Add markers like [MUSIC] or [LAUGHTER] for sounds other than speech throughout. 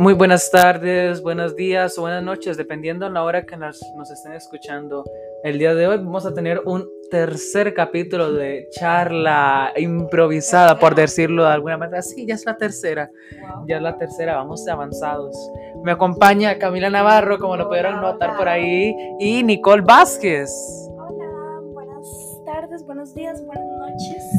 Muy buenas tardes, buenos días o buenas noches, dependiendo de la hora que nos, nos, estén escuchando. El día de hoy vamos a tener un tercer capítulo de charla improvisada, por decirlo de alguna manera. Sí, ya es la tercera. Ya es la tercera, vamos avanzados. Me acompaña Camila Navarro, como lo pudieron notar por ahí, y Nicole Vázquez. Hola, buenas tardes, buenos días, buenas noches.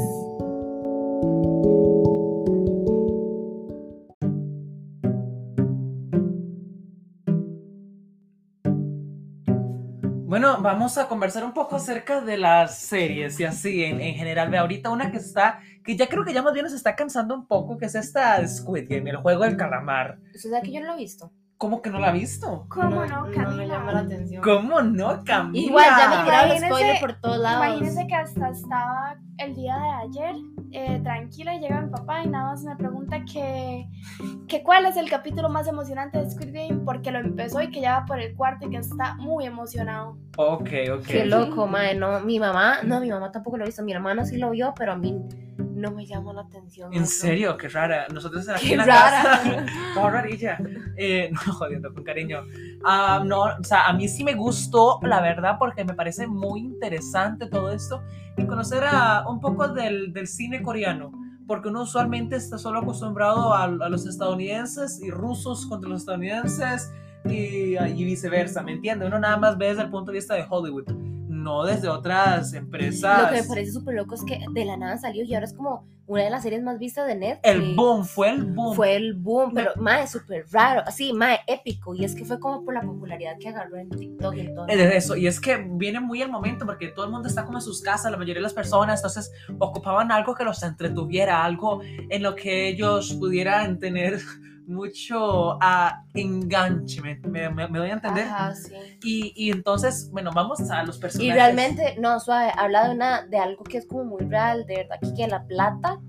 Bueno, vamos a conversar un poco acerca de las series y así en, en, general. Ve ahorita una que está, que ya creo que ya más bien nos está cansando un poco, que es esta Squid Game, el juego del calamar. ¿Usted sabe que yo no lo he visto? ¿Cómo que no la ha visto? ¿Cómo no, Camila? No me llama la atención. ¿Cómo no, Camila? Igual, ya me tiraron spoiler por todos lados. Imagínense que hasta estaba el día de ayer eh, tranquila y llega mi papá y nada más me pregunta que, que cuál es el capítulo más emocionante de Squid Game porque lo empezó y que ya va por el cuarto y que está muy emocionado. Ok, ok. Qué loco, madre. No, mi mamá, no, mi mamá tampoco lo ha visto. Mi hermano sí lo vio, pero a mí no me llama la atención. En serio, qué rara. Nosotros aquí Qué en la rara. casa. [LAUGHS] Rarilla. Eh, [LAUGHS] no, jodiendo, con cariño. Ah, no, o sea, a mí sí me gustó, la verdad, porque me parece muy interesante todo esto y conocer a, un poco del, del cine coreano. Porque uno usualmente está solo acostumbrado a, a los estadounidenses y rusos contra los estadounidenses y, y viceversa, ¿me entiende? Uno nada más ve desde el punto de vista de Hollywood, no desde otras empresas. Lo que me parece súper loco es que de la nada salió y ahora es como una de las series más vistas de Netflix. El boom, fue el boom. Fue el boom, pero mae, súper raro, así, mae, épico. Y es que fue como por la popularidad que agarró en TikTok y todo. de eso, y es que viene muy el momento porque todo el mundo está como en sus casas, la mayoría de las personas, entonces ocupaban algo que los entretuviera, algo en lo que ellos pudieran tener mucho ah, enganche, me, me- me- doy a entender. Ajá, sí. Y, y entonces, bueno, vamos a los personajes. Y realmente, no, suave, habla de, una, de algo que es como muy real, de verdad, que, que la plata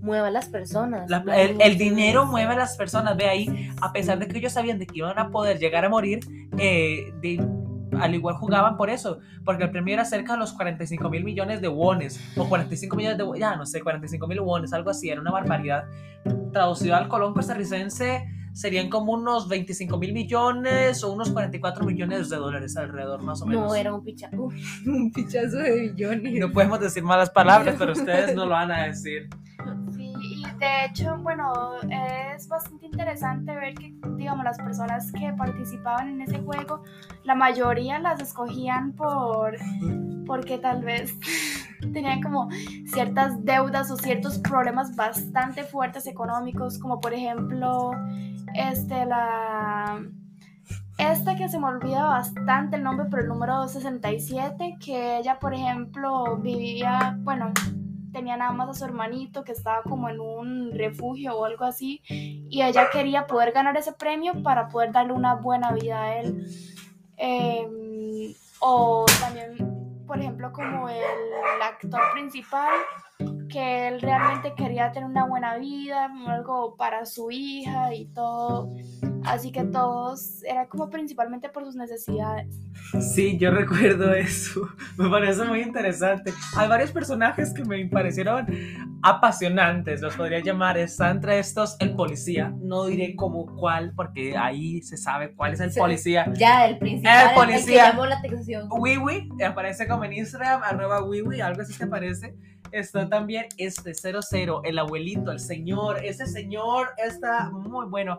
mueve a las personas. La- el, el dinero mueve a las personas, ve ahí, a pesar de que ellos sabían de que iban a poder llegar a morir, eh, de- al igual jugaban por eso, porque el premio era cerca de los 45 mil millones de wones, o 45 millones de, ya no sé, 45 mil wones, algo así, era una barbaridad. Traducido al colón costarricense serían como unos 25 mil millones o unos 44 millones de dólares alrededor, más o menos. No, era un, picha, uf, [LAUGHS] un pichazo de billones. No podemos decir malas palabras, pero ustedes no lo van a decir. De hecho, bueno, es bastante interesante ver que, digamos, las personas que participaban en ese juego, la mayoría las escogían por, porque tal vez [LAUGHS] tenían como ciertas deudas o ciertos problemas bastante fuertes económicos, como por ejemplo, este, la... Esta que se me olvida bastante el nombre, pero el número 67, que ella, por ejemplo, vivía, bueno, tenía nada más a su hermanito que estaba como en un refugio o algo así y ella quería poder ganar ese premio para poder darle una buena vida a él. Em, o también, por ejemplo, como el actor principal, que él realmente quería tener una buena vida, algo para su hija y todo. Así que todos, era como principalmente por sus necesidades. Sí, yo recuerdo eso. [LAUGHS] Me parece muy interesante. Hay varios personajes que me parecieron apasionantes, los podría llamar. Está entre estos el policía. No diré como cuál, porque ahí se sabe cuál es el Sí. policía. Ya, el principal, El policía. que llamó la atención. Wiwi, aparece como en Instagram, arroba Wiwi, algo así te parece. Está también este 00, el abuelito, el señor. Ese señor está muy bueno.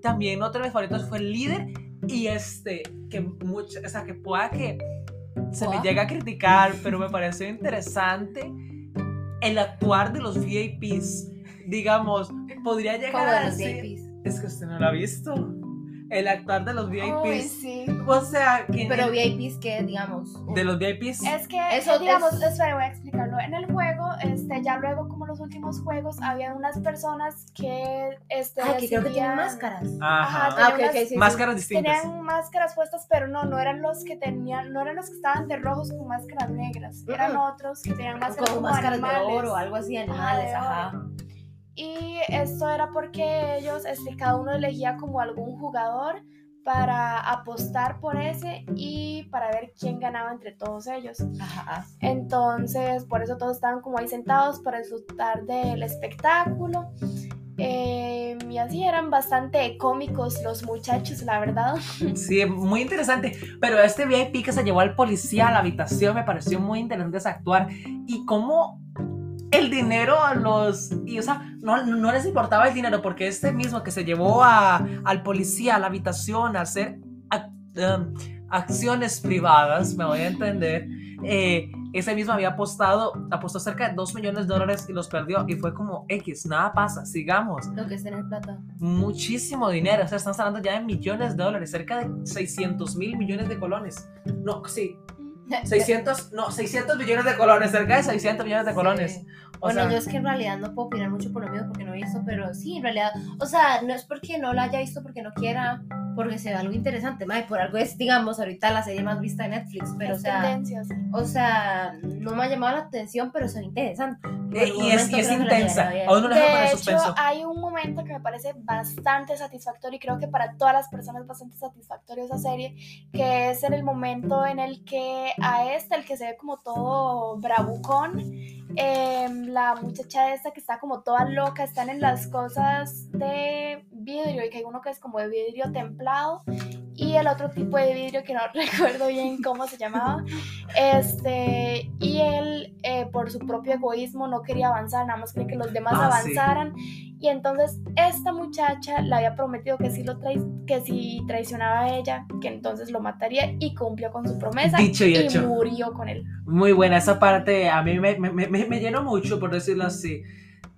También otro de mis favoritos fue el líder y este, que mucho, o sea, que pueda que se me llega a criticar, pero me pareció interesante el actuar de los VIPs. Digamos, podría llegar a VIPs. Es que usted no lo ha visto. El actuar de los VIPs. Uy, sí. O sea, Pero el- VIPs que, digamos. de los VIPs. Es que, Eso digamos, es- espera, voy a explicarlo. En el juego, este, ya luego, como los últimos juegos, había unas personas que, este, Ay, que creo que tienen máscaras. Ajá. Ajá, Ah, ok, tenían ok, sí, sí. Máscaras distintas. Tenían máscaras puestas, pero no, no eran los que tenían, no eran los que estaban de rojos con máscaras negras. Eran otros que tenían máscaras Como como máscaras de oro o algo así, animales, ajá. Y esto era porque ellos, este, cada uno elegía como algún jugador para apostar por ese y para ver quién ganaba entre todos ellos. Ajá. Entonces, por eso todos estaban como ahí sentados para disfrutar del espectáculo. Eh, y así eran bastante cómicos los muchachos, la verdad. [LAUGHS] Sí, muy interesante. Pero este VIP que se llevó al policía a la habitación me pareció muy interesante actuar. Y cómo el dinero a los... Y, o sea, no, no les importaba el dinero porque este mismo que se llevó a, al policía a la habitación a hacer ac- um, acciones privadas, me voy a entender, eh, ese mismo había apostado, apostó cerca de 2 millones de dólares y los perdió. Y fue como X, nada pasa, sigamos. Lo que es tener plata. Muchísimo dinero, o sea, estamos hablando ya de millones de dólares, cerca de 600 mil millones de colones. No, sí, [LAUGHS] 600, no, 600 millones de colones, cerca de 600 millones de colones. Sí. Bueno, sea, yo es que en realidad no puedo opinar mucho por lo mismo porque no he visto, pero sí, en realidad, o sea, no es porque no la haya visto porque no quiera, porque se ve algo interesante, mae, por algo es, digamos, ahorita la serie más vista de Netflix, pero o Es sea, tendencia, sí. o sea, no me ha llamado la atención, pero se ve interesante. En eh, y es, y es intensa, a uno el De hecho, suspenso. hay un momento que me parece bastante satisfactorio y creo que para todas las personas es bastante satisfactorio esa serie, que es en el momento en el que a este, el que se ve como todo bravucón, em, la muchacha esta que está como toda loca, están en las cosas de vidrio y que hay uno que es como de vidrio templado y el otro tipo de vidrio que no [LAUGHS] recuerdo bien cómo se llamaba. Este, y él, eh, por su propio egoísmo, no quería avanzar, nada más quería que los demás Ah, sí. avanzaran. Y entonces esta muchacha le había prometido que si, lo trai- que si traicionaba a ella, que entonces lo mataría y cumplió con su promesa Dicho y hecho. murió con él. Muy buena esa parte, a mí me, me, me, me llenó mucho, por decirlo así.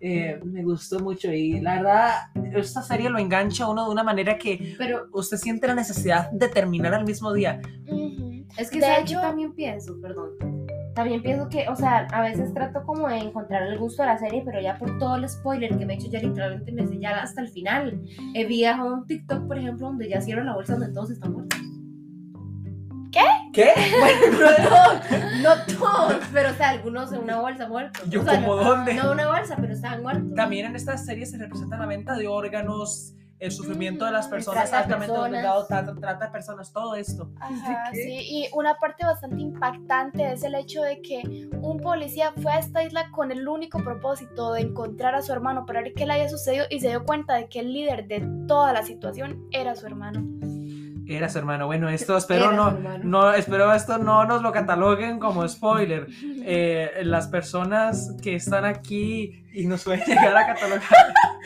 Eh, me gustó mucho y la verdad, esta serie lo engancha a uno de una manera que Pero usted siente la necesidad de terminar al mismo día. Es que De ¿sabe hecho- qué también pienso, perdón. También pienso que, o sea, a veces trato como de encontrar el gusto de la serie, pero ya por todo el spoiler que me he hecho, ya literalmente me sé ya hasta el final. He viajado un TikTok, por ejemplo, donde ya cierran la bolsa donde todos están muertos. ¿Qué? Bueno, no todos, no todos, pero o sea, algunos en una bolsa muertos. Yo O sea, como no, dónde. no una bolsa, pero estaban muertos. También en esta serie se representa la venta de órganos, el sufrimiento de las Mm, personas altamente olvidado, trata, trata de personas, todo esto. Ajá, sí, y una parte bastante impactante es el hecho de que un policía fue a esta isla con el único propósito de encontrar a su hermano para ver qué le había sucedido y se dio cuenta de que el líder de toda la situación era su hermano. Era su hermano. Bueno, esto [LAUGHS] espero no, hermano. no, espero esto no nos lo cataloguen como spoiler. Eh, las personas que están aquí y nos pueden llegar a catalogar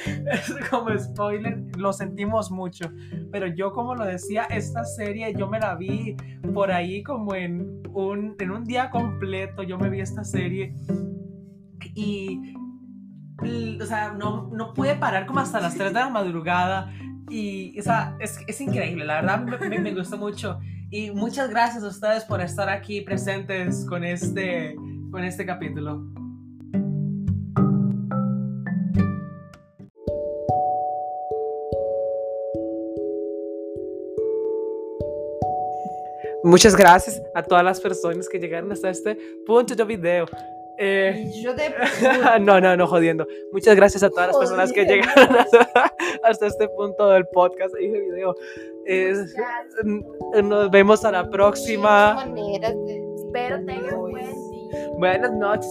[LAUGHS] como spoiler, lo sentimos mucho. Pero yo, como lo decía, esta serie yo me la vi por ahí como en un, en un día completo. Yo me vi esta serie y, o sea, no, no pude parar como hasta las 3 de la madrugada. Y, o es, es increíble, la verdad me, me- me gustó mucho. Y muchas gracias a ustedes por estar aquí presentes con este, con este capítulo. Muchas gracias a todas las personas que llegaron hasta este punto de video. Eh, yo te [LAUGHS] no, no, no, jodiendo. Muchas gracias a todas las personas que llegaron hasta, [LAUGHS] hasta este punto del podcast y de video. Es- nos vemos a la próxima. Espero tengan buen día. Buenas noches.